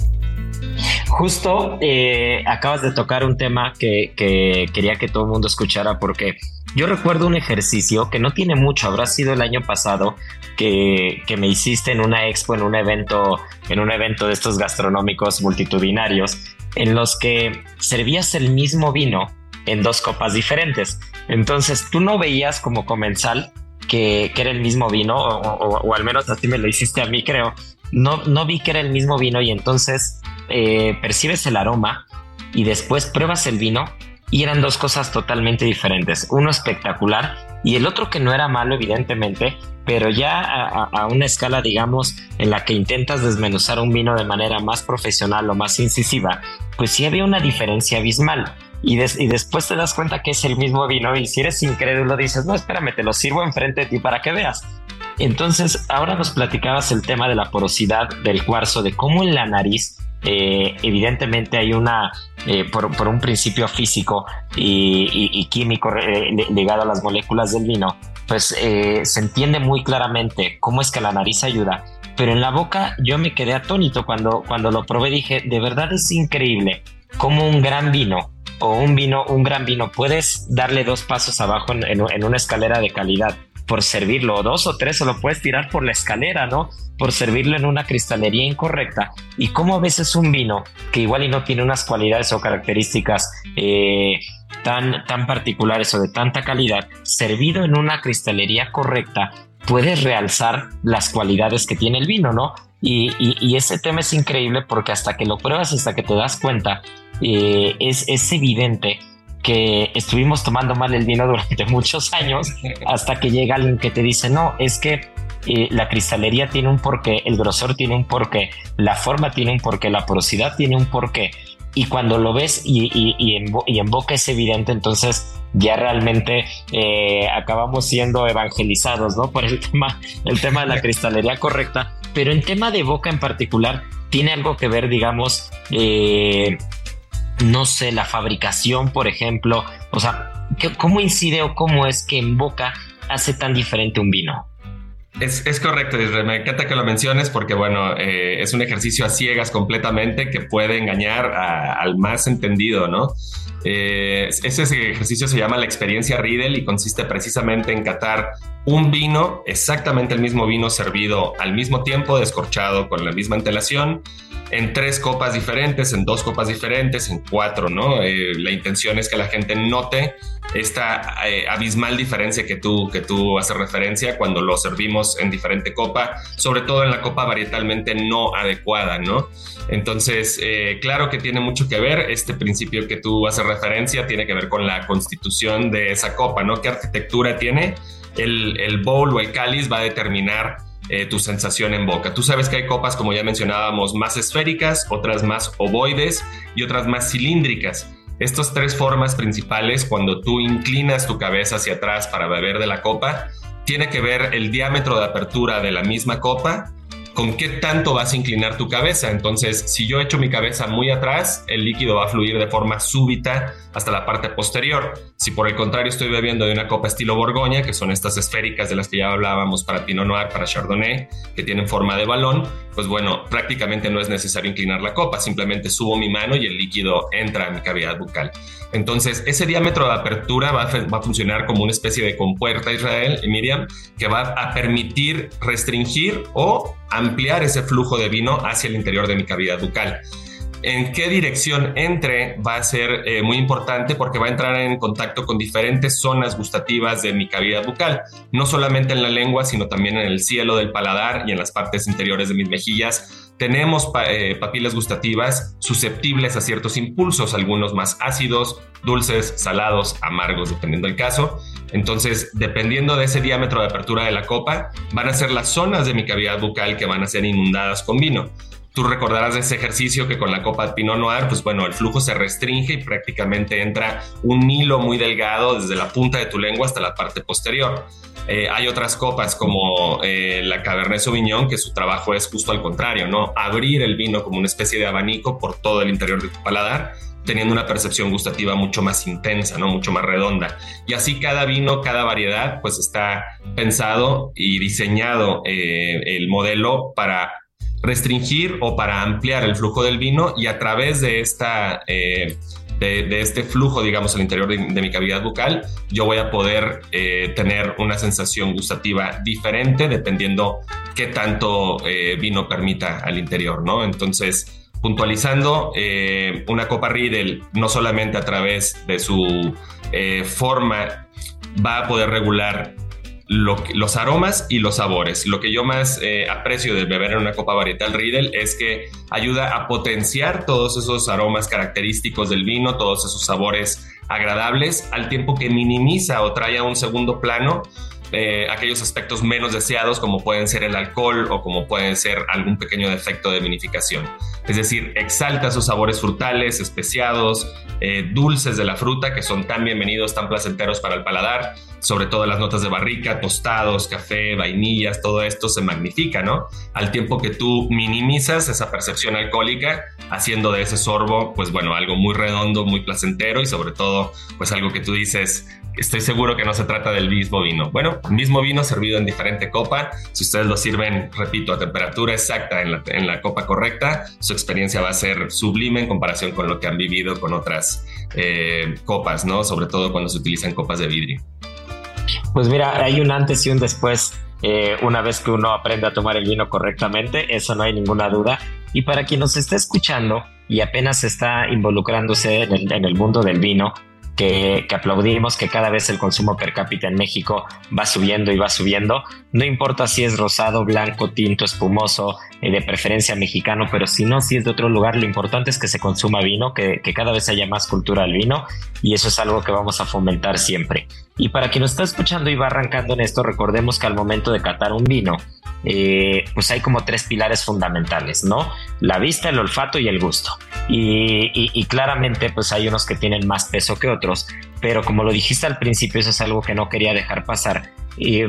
Justo eh, acabas de tocar un tema que, quería que todo el mundo escuchara porque yo recuerdo un ejercicio que no tiene mucho, habrá sido el año pasado que, que, me hiciste en una expo, en un evento, en un evento de estos gastronómicos multitudinarios, en los que servías el mismo vino en dos copas diferentes. Entonces tú no veías como comensal que, era el mismo vino, o, al menos así me lo hiciste a mí, creo. No, no vi que era el mismo vino y entonces eh, percibes el aroma y después pruebas el vino y eran dos cosas totalmente diferentes. Uno espectacular y el otro que no era malo, evidentemente, pero ya a, una escala, digamos, en la que intentas desmenuzar un vino de manera más profesional o más incisiva, pues sí había una diferencia abismal y, después te das cuenta que es el mismo vino y si eres incrédulo dices, no, espérame, te lo sirvo enfrente de ti para que veas. Entonces, ahora nos platicabas el tema de la porosidad del cuarzo, de cómo en la nariz, eh, evidentemente hay una, eh, por, un principio físico y, químico eh, ligado a las moléculas del vino, pues se entiende muy claramente cómo es que la nariz ayuda. Pero en la boca yo me quedé atónito cuando, cuando lo probé, dije, de verdad es increíble cómo un gran vino o un vino, un gran vino, puedes darle dos pasos abajo en, una escalera de calidad por servirlo, dos o tres, o lo puedes tirar por la escalera, ¿no? Por servirlo en una cristalería incorrecta. Y cómo a veces un vino que igual y no tiene unas cualidades o características eh, tan, tan particulares o de tanta calidad, servido en una cristalería correcta, puedes realzar las cualidades que tiene el vino, ¿no? Y, y, ese tema es increíble porque hasta que lo pruebas, hasta que te das cuenta, eh, es, es evidente que estuvimos tomando mal el vino durante muchos años hasta que llega alguien que te dice, no, es que eh, la cristalería tiene un porqué, el grosor tiene un porqué, la forma tiene un porqué, la porosidad tiene un porqué. Y cuando lo ves y, y, en, boca es evidente, entonces ya realmente eh, acabamos siendo evangelizados, ¿no? Por el tema, el tema de la cristalería correcta. Pero en tema de boca en particular, tiene algo que ver, digamos, eh, no sé, la fabricación, por ejemplo, o sea, ¿cómo incide o cómo es que en boca hace tan diferente un vino? Es, correcto, Israel. Me encanta que lo menciones porque, bueno, eh, es un ejercicio a ciegas completamente que puede engañar al más entendido, ¿no? Eh, ese ejercicio se llama la experiencia Riedel y consiste precisamente en catar un vino, exactamente el mismo vino servido al mismo tiempo, descorchado con la misma antelación, en tres copas diferentes, en dos copas diferentes, en cuatro, ¿no? Eh, la intención es que la gente note esta eh, abismal diferencia que tú, que tú haces referencia cuando lo servimos en diferente copa, sobre todo en la copa varietalmente no adecuada, ¿no? Entonces, eh, claro que tiene mucho que ver, este principio que tú haces referencia tiene que ver con la constitución de esa copa, ¿no? ¿Qué arquitectura tiene? El, el bowl o el cáliz va a determinar eh, tu sensación en boca. Tú sabes que hay copas, como ya mencionábamos, más esféricas, otras más ovoides y otras más cilíndricas. Estas tres formas principales, cuando tú inclinas tu cabeza hacia atrás para beber de la copa, tiene que ver el diámetro de apertura de la misma copa con qué tanto vas a inclinar tu cabeza. Entonces, si yo echo mi cabeza muy atrás, el líquido va a fluir de forma súbita hasta la parte posterior. Si por el contrario estoy bebiendo de una copa estilo Borgoña, que son estas esféricas de las que ya hablábamos para Pinot Noir, para Chardonnay, que tienen forma de balón, pues bueno, prácticamente no es necesario inclinar la copa, simplemente subo mi mano y el líquido entra a mi cavidad bucal. Entonces, ese diámetro de apertura va a, funcionar como una especie de compuerta Israel y Miriam, que va a permitir restringir o ampliar ese flujo de vino hacia el interior de mi cavidad bucal en qué dirección entre va a ser eh, muy importante porque va a entrar en contacto con diferentes zonas gustativas de mi cavidad bucal, no solamente en la lengua, sino también en el cielo del paladar y en las partes interiores de mis mejillas. Tenemos eh, papilas gustativas susceptibles a ciertos impulsos, algunos más ácidos, dulces, salados, amargos, dependiendo del caso. Entonces, dependiendo de ese diámetro de apertura de la copa, van a ser las zonas de mi cavidad bucal que van a ser inundadas con vino. Tú recordarás de ese ejercicio que con la copa Pinot Noir, pues bueno, el flujo se restringe y prácticamente entra un hilo muy delgado desde la punta de tu lengua hasta la parte posterior. Eh, hay otras copas como eh, la Cabernet Sauvignon, que su trabajo es justo al contrario, ¿no? Abrir el vino como una especie de abanico por todo el interior de tu paladar, teniendo una percepción gustativa mucho más intensa, ¿no? Mucho más redonda. Y así cada vino, cada variedad, pues está pensado y diseñado eh, el modelo para restringir o para ampliar el flujo del vino y a través de esta... Eh, de, este flujo, digamos, al interior de, mi cavidad bucal, yo voy a poder eh, tener una sensación gustativa diferente dependiendo qué tanto eh, vino permita al interior, ¿no? Entonces, puntualizando, una copa Riedel no solamente a través de su forma va a poder regular los aromas y los sabores. Lo que yo más eh, aprecio de beber en una copa varietal Riedel es que ayuda a potenciar todos esos aromas característicos del vino, todos esos sabores agradables, al tiempo que minimiza o trae a un segundo plano eh, aquellos aspectos menos deseados como pueden ser el alcohol o como pueden ser algún pequeño defecto de vinificación. Es decir, exalta esos sabores frutales, especiados, eh, dulces de la fruta que son tan bienvenidos, tan placenteros para el paladar sobre todo las notas de barrica, tostados, café, vainillas, todo esto se magnifica, ¿no? Al tiempo que tú minimizas esa percepción alcohólica, haciendo de ese sorbo, pues bueno, algo muy redondo, muy placentero y sobre todo, pues algo que tú dices, estoy seguro que no se trata del mismo vino. Bueno, mismo vino servido en diferente copa. Si ustedes lo sirven, repito, a temperatura exacta en la, copa correcta, su experiencia va a ser sublime en comparación con lo que han vivido con otras eh, copas, ¿no? Sobre todo cuando se utilizan copas de vidrio. Pues mira, hay un antes y un después. Eh, una vez que uno aprende a tomar el vino correctamente, eso no hay ninguna duda. Y para quien nos está escuchando y apenas está involucrándose en el mundo del vino, que, aplaudimos que cada vez el consumo per cápita en México va subiendo y va subiendo. No importa si es rosado, blanco, tinto, espumoso, eh, de preferencia mexicano, pero si no, si es de otro lugar, lo importante es que se consuma vino, que, que cada vez haya más cultura al vino y eso es algo que vamos a fomentar siempre. Y para quien nos está escuchando y va arrancando en esto, recordemos que al momento de catar un vino, eh, pues hay como tres pilares fundamentales, ¿no? La vista, el olfato y el gusto. Y, claramente pues hay unos que tienen más peso que otros, pero como lo dijiste al principio, eso es algo que no quería dejar pasar. Y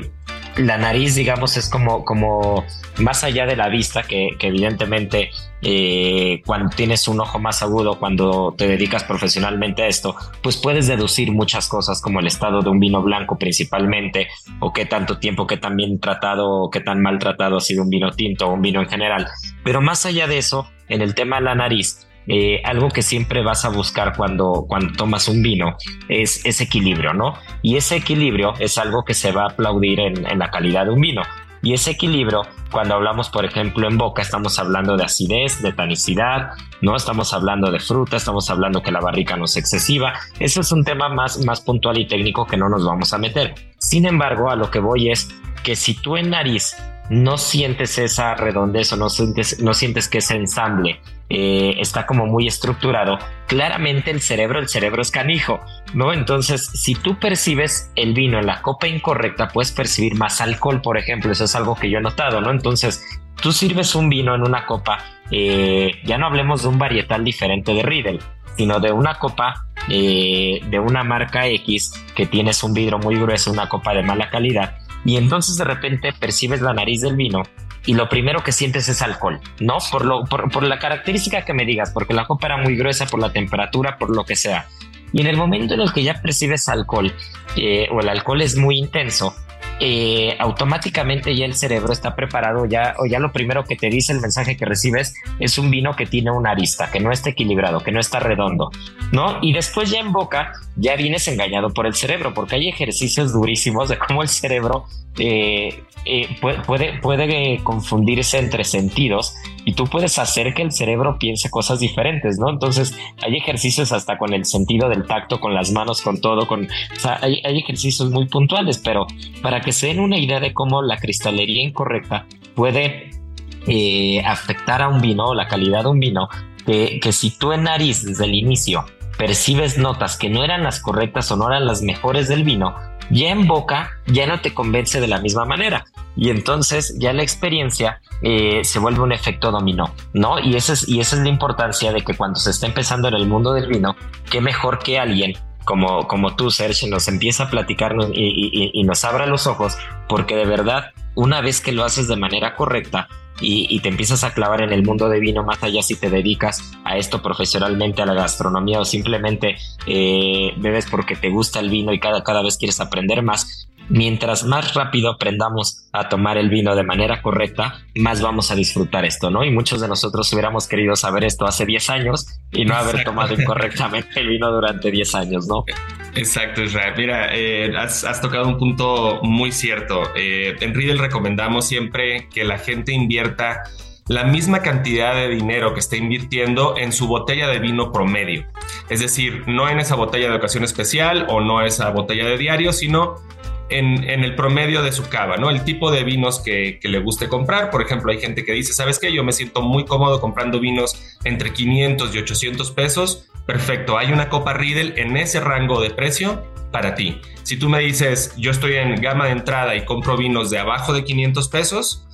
la nariz, digamos, es como, como más allá de la vista, que, evidentemente eh, cuando tienes un ojo más agudo, cuando te dedicas profesionalmente a esto, pues puedes deducir muchas cosas como el estado de un vino blanco principalmente, o qué tanto tiempo, qué tan bien tratado o qué tan mal tratado ha sido un vino tinto o un vino en general. Pero más allá de eso, en el tema de la nariz, eh, algo que siempre vas a buscar cuando, cuando tomas un vino es ese equilibrio, ¿no? Y ese equilibrio es algo que se va a aplaudir en, en la calidad de un vino. Y ese equilibrio, cuando hablamos, por ejemplo, en boca, estamos hablando de acidez, de tanicidad, ¿no? Estamos hablando de fruta, estamos hablando que la barrica no es excesiva. Eso es un tema más, más puntual y técnico que no nos vamos a meter. Sin embargo, a lo que voy es que si tú en nariz no sientes esa redondez o no sientes, no sientes que ese ensamble eh, está como muy estructurado, claramente el cerebro, el cerebro es canijo, ¿no? Entonces, si tú percibes el vino en la copa incorrecta, puedes percibir más alcohol, por ejemplo, eso es algo que yo he notado, ¿no? Entonces, tú sirves un vino en una copa, eh, ya no hablemos de un varietal diferente de Riedel, sino de una copa eh, de una marca X que tienes un vidrio muy grueso, una copa de mala calidad, y entonces de repente percibes la nariz del vino y lo primero que sientes es alcohol, ¿no? Por, lo, por, la característica que me digas, porque la copa era muy gruesa, por la temperatura, por lo que sea. Y en el momento en el que ya percibes alcohol eh, o el alcohol es muy intenso, eh, automáticamente ya el cerebro está preparado, ya, o ya lo primero que te dice el mensaje que recibes es un vino que tiene una arista, que no está equilibrado, que no está redondo, ¿no? Y después ya en boca ya vienes engañado por el cerebro, porque hay ejercicios durísimos de cómo el cerebro eh, eh, puede, puede, confundirse entre sentidos y tú puedes hacer que el cerebro piense cosas diferentes, ¿no? Entonces hay ejercicios hasta con el sentido del tacto, con las manos, con todo, con, o sea, hay, ejercicios muy puntuales, pero para que se den una idea de cómo la cristalería incorrecta puede eh, afectar a un vino o la calidad de un vino, que, que si tú en nariz desde el inicio percibes notas que no eran las correctas o no eran las mejores del vino, ya en boca ya no te convence de la misma manera. Y entonces ya la experiencia eh, se vuelve un efecto dominó, ¿no? Y esa, es, y esa es la importancia de que cuando se está empezando en el mundo del vino, qué mejor que alguien como, como tú, Sergio, nos empieza a platicar y, y nos abra los ojos, porque de verdad, una vez que lo haces de manera correcta, y, te empiezas a clavar en el mundo de vino más allá si te dedicas a esto profesionalmente, a la gastronomía o simplemente eh, bebes porque te gusta el vino y cada, cada vez quieres aprender más. Mientras más rápido aprendamos a tomar el vino de manera correcta, más vamos a disfrutar esto, ¿no? Y muchos de nosotros hubiéramos querido saber esto hace 10 años y no haber tomado incorrectamente el vino durante 10 años, ¿no? Exacto, Israel. Mira, eh, has, tocado un punto muy cierto. Eh, en Riedel recomendamos siempre que la gente invierta la misma cantidad de dinero que está invirtiendo en su botella de vino promedio. Es decir, no en esa botella de ocasión especial o no esa botella de diario, sino en, el promedio de su cava, ¿no? El tipo de vinos que, que, le guste comprar. Por ejemplo, hay gente que dice, ¿sabes qué? Yo me siento muy cómodo comprando vinos entre 500 y 800 pesos perfecto, hay una copa Riedel en ese rango de precio para ti. Si tú me dices, yo estoy en gama de entrada y compro vinos de abajo de 500 pesos,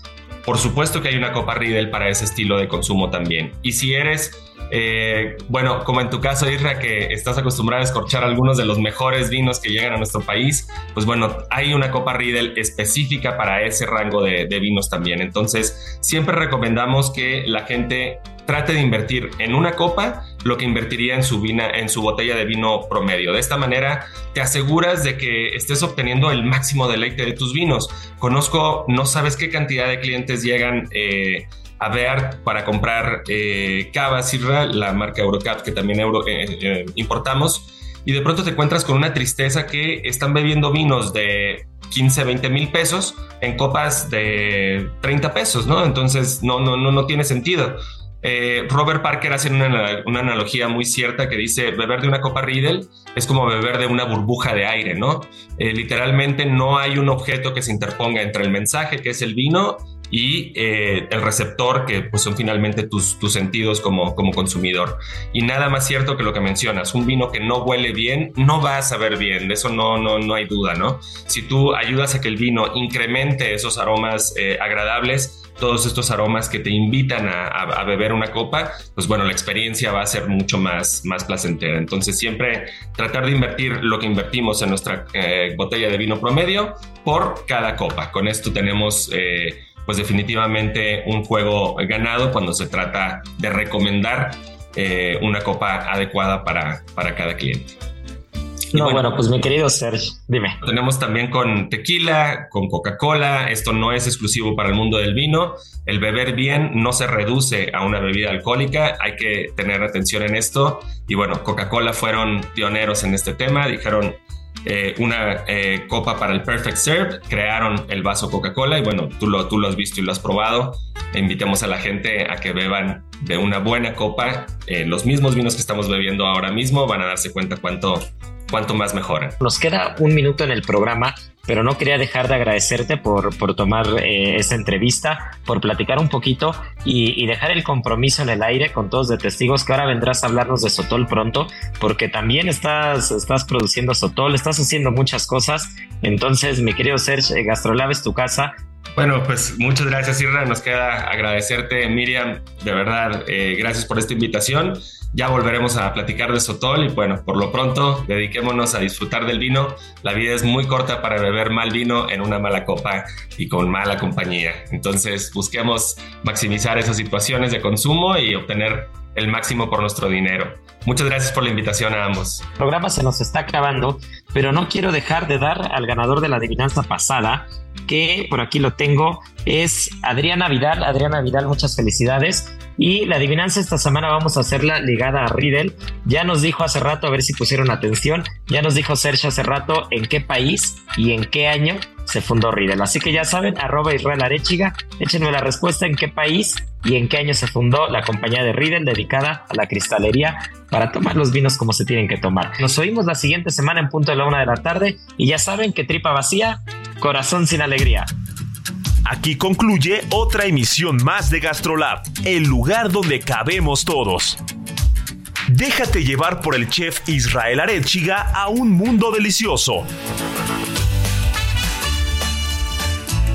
por supuesto que hay una copa Riedel para ese estilo de consumo también. Y si eres, eh, bueno, como en tu caso, Isra, que estás acostumbrado a escorchar algunos de los mejores vinos que llegan a nuestro país, pues bueno, hay una copa Riedel específica para ese rango de, vinos también. Entonces, siempre recomendamos que la gente trate de invertir en una copa lo que invertiría en su, vina, en su botella de vino promedio. De esta manera te aseguras de que estés obteniendo el máximo deleite de tus vinos. Conozco, no sabes qué cantidad de clientes llegan eh, a ver para comprar eh, Cava Sirra, la marca Eurocap que también euro, eh, importamos, y de pronto te encuentras con una tristeza que están bebiendo vinos de 15, 20 mil pesos en copas de 30 pesos, ¿no? Entonces no, no, no, no tiene sentido. Eh, Robert Parker hace una, analogía muy cierta que dice, beber de una copa Riedel es como beber de una burbuja de aire, ¿no? Eh, literalmente no hay un objeto que se interponga entre el mensaje, que es el vino, y eh, el receptor, que pues, son finalmente tus, tus sentidos como, como consumidor. Y nada más cierto que lo que mencionas, un vino que no huele bien, no va a saber bien, de eso no, no, no hay duda, ¿no? Si tú ayudas a que el vino incremente esos aromas agradables, todos estos aromas que te invitan a, beber una copa, pues bueno, la experiencia va a ser mucho más, más placentera. Entonces siempre tratar de invertir lo que invertimos en nuestra eh, botella de vino promedio por cada copa. Con esto tenemos... Eh, pues definitivamente un juego ganado cuando se trata de recomendar eh, una copa adecuada para, para cada cliente. No, bueno, pues mi querido Sergio, dime. Tenemos también con tequila, con Coca-Cola. Esto no es exclusivo para el mundo del vino. El beber bien no se reduce a una bebida alcohólica. Hay que tener atención en esto. Y bueno, Coca-Cola fueron pioneros en este tema. Dijeron, eh, una eh, copa para el Perfect Serve, crearon el vaso Coca-Cola y bueno, tú lo, tú lo has visto y lo has probado. invitemos a la gente a que beban de una buena copa. Eh, los mismos vinos que estamos bebiendo ahora mismo van a darse cuenta cuánto, cuánto más mejoran. Nos queda un minuto en el programa, pero no quería dejar de agradecerte por, por tomar eh, esta entrevista, por platicar un poquito y, dejar el compromiso en el aire con todos de testigos que ahora vendrás a hablarnos de Sotol pronto, porque también estás, estás produciendo Sotol, estás haciendo muchas cosas. Entonces, mi querido Serge, eh, Gastrolab es tu casa. Bueno, pues muchas gracias, Irra. Nos queda agradecerte, Miriam. De verdad, eh, gracias por esta invitación. Ya volveremos a platicar de Sotol y bueno, por lo pronto dediquémonos a disfrutar del vino. La vida es muy corta para beber mal vino en una mala copa y con mala compañía. Entonces busquemos maximizar esas situaciones de consumo y obtener el máximo por nuestro dinero. Muchas gracias por la invitación a ambos. El programa se nos está acabando, pero no quiero dejar de dar al ganador de la adivinanza pasada, que por aquí lo tengo, es Adriana Vidal. Adriana Vidal, muchas felicidades. Y la adivinanza esta semana vamos a hacerla ligada a Riddle. Ya nos dijo hace rato, a ver si pusieron atención, ya nos dijo Sergio hace rato en qué país y en qué año se fundó Riddle. Así que ya saben, arroba Israel Arechiga, échenme la respuesta en qué país y en qué año se fundó la compañía de Riddle dedicada a la cristalería para tomar los vinos como se tienen que tomar. Nos oímos la siguiente semana en punto de la una de la tarde y ya saben que tripa vacía, corazón sin alegría. Aquí concluye otra emisión más de GastroLab, el lugar donde cabemos todos. Déjate llevar por el chef Israel Arechiga a un mundo delicioso.